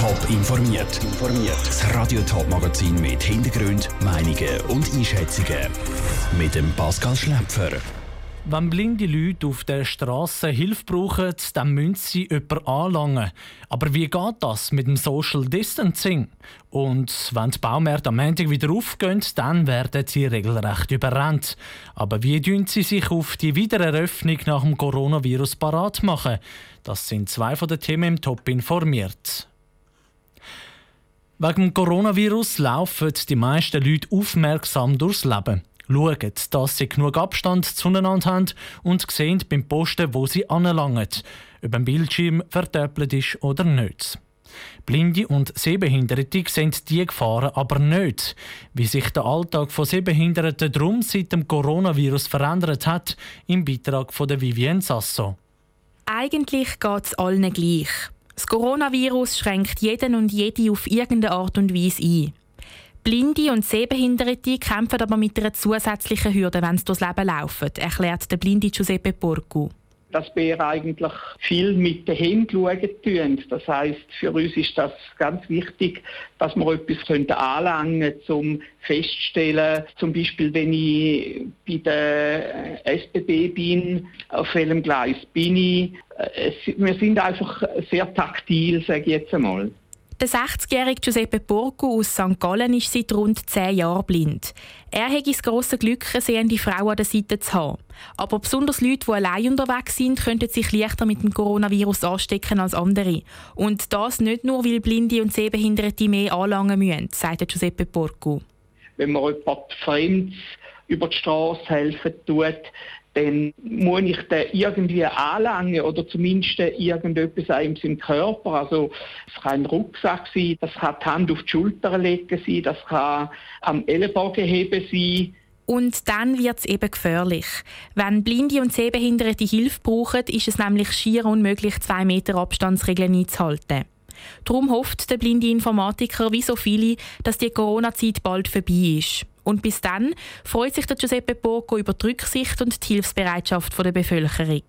Top informiert. Das Radio Top Magazin mit Hintergrund, Meinungen und Einschätzungen mit dem Pascal Schläpfer. Wenn blinde Leute auf der Straße Hilfe brauchen, dann müssen sie jemanden anlangen. Aber wie geht das mit dem Social Distancing? Und wenn die Baumärkte am Montag wieder aufgehen, dann werden sie regelrecht überrannt. Aber wie tun sie sich auf die Wiedereröffnung nach dem Coronavirus parat machen? Das sind zwei von den Themen im Top informiert. Wegen dem Coronavirus laufen die meisten Leute aufmerksam durchs Leben schauen, dass sie genug Abstand zueinander haben und sehen beim Posten, wo sie anlangen, ob ein Bildschirm verdoppelt ist oder nicht. Blinde und Sehbehinderte sehen diese Gefahren aber nicht. Wie sich der Alltag von Sehbehinderten drum seit dem Coronavirus verändert hat, im Beitrag von der Vivienne Sasso. Eigentlich geht es allen gleich. Das Coronavirus schränkt jeden und jede auf irgendeine Art und Weise ein. Blinde und Sehbehinderte kämpfen aber mit einer zusätzlichen Hürde, wenn sie durchs Leben laufen, erklärt der blinde Giuseppe Porcu dass wir eigentlich viel mit den Händen schauen tun. Das heisst, für uns ist das ganz wichtig, dass wir etwas anlangen können, um festzustellen, zum Beispiel, wenn ich bei der SBB bin, auf welchem Gleis bin ich. Äh, wir sind einfach sehr taktil, sage ich jetzt einmal. Der 60-jährige Giuseppe Porco aus St. Gallen ist seit rund 10 Jahren blind. Er hat das grosse Glück, eine sehende Frau an der Seite zu haben. Aber besonders Leute, die allein unterwegs sind, könnten sich leichter mit dem Coronavirus anstecken als andere. Und das nicht nur, weil Blinde und Sehbehinderte mehr anlangen müssen, sagt Giuseppe Porco. Wenn man jemand Fremdes über die Straße helfen tut, dann muss ich den irgendwie anlangen oder zumindest irgendetwas an seinem Körper. Also es kann ein Rucksack sein, das kann die Hand auf die Schulter legen sein, das kann am Ellenbogen heben sein. Und dann wird es eben gefährlich. Wenn Blinde und Sehbehinderte Hilfe brauchen, ist es nämlich schier unmöglich, zwei Meter Abstandsregeln einzuhalten. Darum hofft der blinde Informatiker wie so viele, dass die Corona-Zeit bald vorbei ist. Und bis dann freut sich der Giuseppe Poco über die Rücksicht und die Hilfsbereitschaft der Bevölkerung.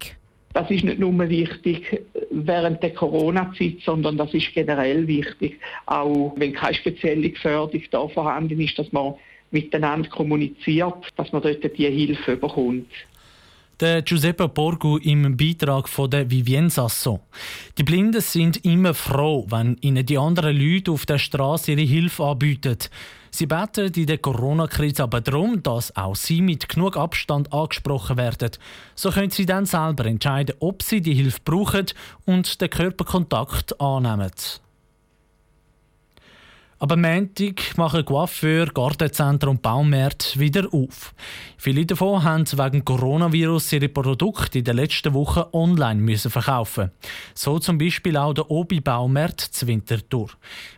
Das ist nicht nur wichtig während der Corona-Zeit, sondern das ist generell wichtig. Auch wenn keine spezielle Gefährdung da vorhanden ist, dass man miteinander kommuniziert, dass man dort die Hilfe bekommt. Der Giuseppe Borgu im Beitrag von der Vivienne Sasso. Die Blinden sind immer froh, wenn ihnen die anderen Leute auf der Straße ihre Hilfe anbieten. Sie beten in der Corona-Krise aber darum, dass auch sie mit genug Abstand angesprochen werden. So können sie dann selber entscheiden, ob sie die Hilfe brauchen und den Körperkontakt annehmen. Aber Montag machen Coiffeur, Gartenzentren und Baumärkte wieder auf. Viele davon haben wegen Coronavirus ihre Produkte in den letzten Wochen online müssen verkaufen. So zum Beispiel auch der Obi Baumarkt zu Winterthur.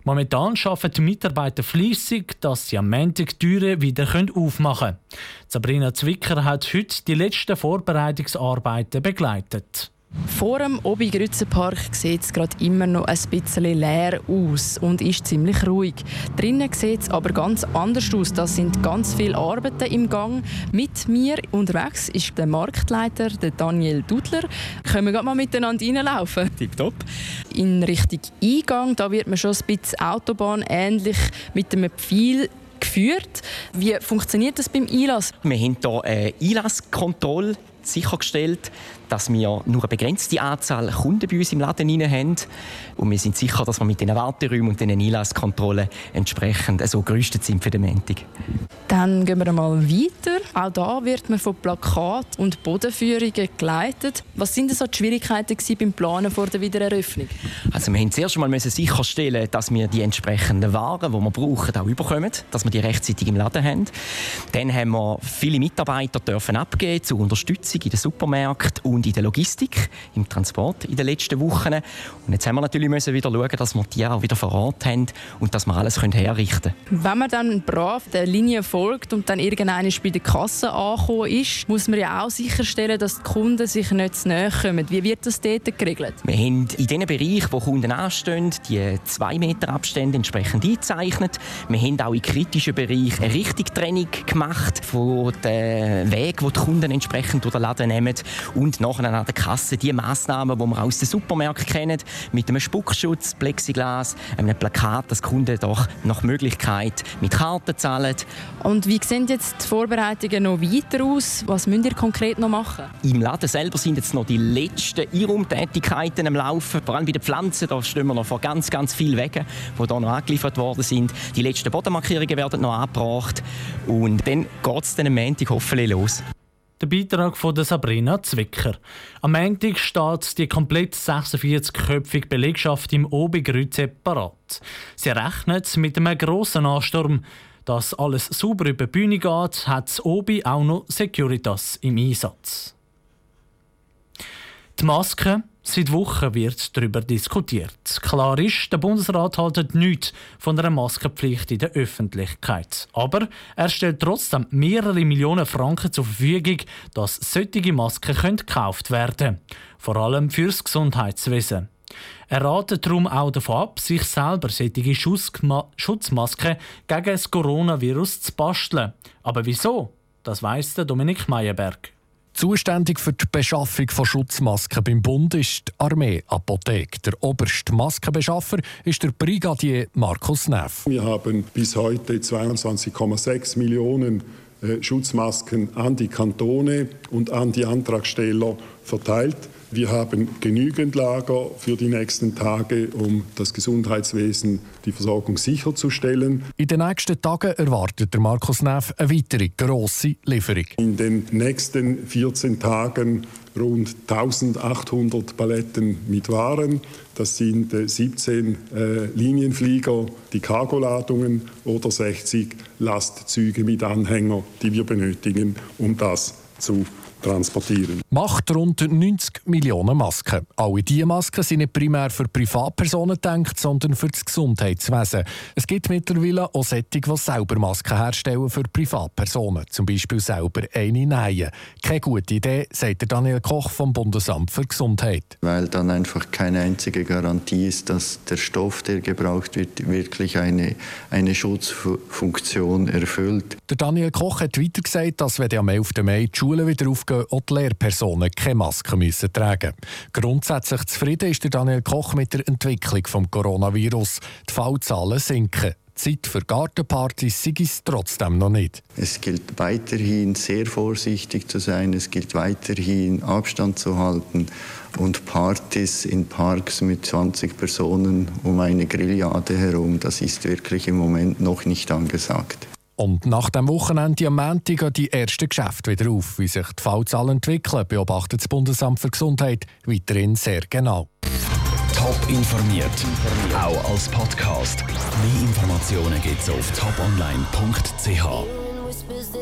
Momentan arbeiten die Mitarbeiter fließig, dass sie am Montag die Türen wieder aufmachen können. Sabrina Zwicker hat heute die letzten Vorbereitungsarbeiten begleitet. Vor dem Obi-Grützenpark sieht es gerade immer noch ein bisschen leer aus und ist ziemlich ruhig. Drinnen sieht es aber ganz anders aus. Da sind ganz viele Arbeiten im Gang. Mit mir unterwegs ist der Marktleiter, der Daniel Dudler. Können wir gerade mal miteinander reinlaufen? Tipptopp. In Richtung Eingang, da wird man schon ein bisschen Autobahn ähnlich mit einem Pfeil geführt. Wie funktioniert das beim Einlass? Wir haben hier eine Einlasskontrolle sichergestellt dass wir nur eine begrenzte Anzahl Kunden bei uns im Laden haben. Und wir sind sicher, dass wir mit den Warteräumen und den Einlasskontrollen entsprechend so gerüstet sind für den Montag. Dann gehen wir mal weiter. Auch da wird man von Plakat und Bodenführungen geleitet. Was sind so die Schwierigkeiten beim Planen vor der Wiedereröffnung? Also wir mussten zuerst einmal sicherstellen, dass wir die entsprechenden Waren, die wir brauchen, auch überkommen, dass wir die rechtzeitig im Laden haben. Dann haben wir viele Mitarbeiter dürfen abgeben zur Unterstützung in den Supermärkten und in der Logistik, im Transport in den letzten Wochen. Und jetzt haben wir natürlich müssen wieder schauen, dass wir die auch wieder vor Ort haben und dass wir alles herrichten können. Wenn man dann brav der Linie folgt und dann irgendeiner bei der Kasse angekommen ist, muss man ja auch sicherstellen, dass die Kunden sich nicht zu nahe kommen. Wie wird das dort geregelt? Wir haben in den Bereichen, wo Kunden anstehen, die 2 Meter Abstände entsprechend eingezeichnet. Wir haben auch in kritischen Bereichen eine Richtigtrennung gemacht von den Wegen, die die Kunden entsprechend durch den Laden nehmen und nachher an der Kasse die Massnahmen, die wir aus den Supermärkten kennen, mit einem Spuckschutz, Plexiglas, einem Plakat, dass Kunden doch nach Möglichkeit mit Karten zahlen. Und wie sehen jetzt die Vorbereitungen noch weiter aus? Was müsst ihr konkret noch machen? Im Laden selber sind jetzt noch die letzten Einraumtätigkeiten am Laufen. Vor allem bei den Pflanzen, da stehen wir noch vor ganz, ganz vielen Wegen, die hier noch angeliefert worden sind. Die letzten Bodenmarkierungen werden noch angebracht. Und dann geht es dann am Montag hoffentlich los. Der Beitrag von Sabrina Zwicker. Am Montag steht die komplett 46-köpfige Belegschaft im Obigrüze parat. Sie rechnet mit einem grossen Ansturm. Dass alles sauber über die Bühne geht, hat das Obi auch noch Securitas im Einsatz. Die Maske Seit Wochen wird darüber diskutiert. Klar ist, der Bundesrat hält nichts von einer Maskenpflicht in der Öffentlichkeit. Aber er stellt trotzdem mehrere Millionen Franken zur Verfügung, dass solche Masken gekauft werden können. Vor allem fürs Gesundheitswesen. Er ratet darum auch davon ab, sich selber solche Schutzmasken gegen das Coronavirus zu basteln. Aber wieso? Das weiss Dominik Meyerberg. Zuständig für die Beschaffung von Schutzmasken beim Bund ist die Armee Apotheke. Der oberste Maskenbeschaffer ist der Brigadier Markus Neff. Wir haben bis heute 22,6 Millionen äh, Schutzmasken an die Kantone und an die Antragsteller verteilt. Wir haben genügend Lager für die nächsten Tage, um das Gesundheitswesen die Versorgung sicherzustellen. In den nächsten Tagen erwartet der Markus Neff eine weitere grosse Lieferung. In den nächsten 14 Tagen rund 1800 Paletten mit Waren. Das sind 17 äh, Linienflieger, die Cargoladungen oder 60 Lastzüge mit Anhänger, die wir benötigen, um das zu transportieren. Macht rund 90 Millionen Masken. Alle diese Masken sind nicht primär für Privatpersonen gedacht, sondern für das Gesundheitswesen. Es gibt mittlerweile auch solche, die selber Masken herstellen für Privatpersonen, zum Beispiel selber eine nähen. Keine gute Idee, sagt Daniel Koch vom Bundesamt für Gesundheit. Weil dann einfach keine einzige Garantie ist, dass der Stoff, der gebraucht wird, wirklich eine, eine Schutzfunktion erfüllt. Der Daniel Koch hat weiter gesagt, dass wenn am 11. Mai die Schulen wieder aufgehen, dürfen auch die Lehrpersonen keine Maske müssen tragen Grundsätzlich zufrieden ist der Daniel Koch mit der Entwicklung des Coronavirus. Die Fallzahlen sinken. Zeit für Gartenpartys sei es trotzdem noch nicht. Es gilt weiterhin sehr vorsichtig zu sein, es gilt weiterhin Abstand zu halten und Partys in Parks mit 20 Personen um eine Grillade herum, das ist wirklich im Moment noch nicht angesagt. Und nach dem Wochenende am Montag gehen die ersten Geschäfte wieder auf. Wie sich die Fallzahlen entwickeln, beobachtet das Bundesamt für Gesundheit weiterhin sehr genau. Top informiert, auch als Podcast. Mehr Informationen gibt es auf toponline.ch.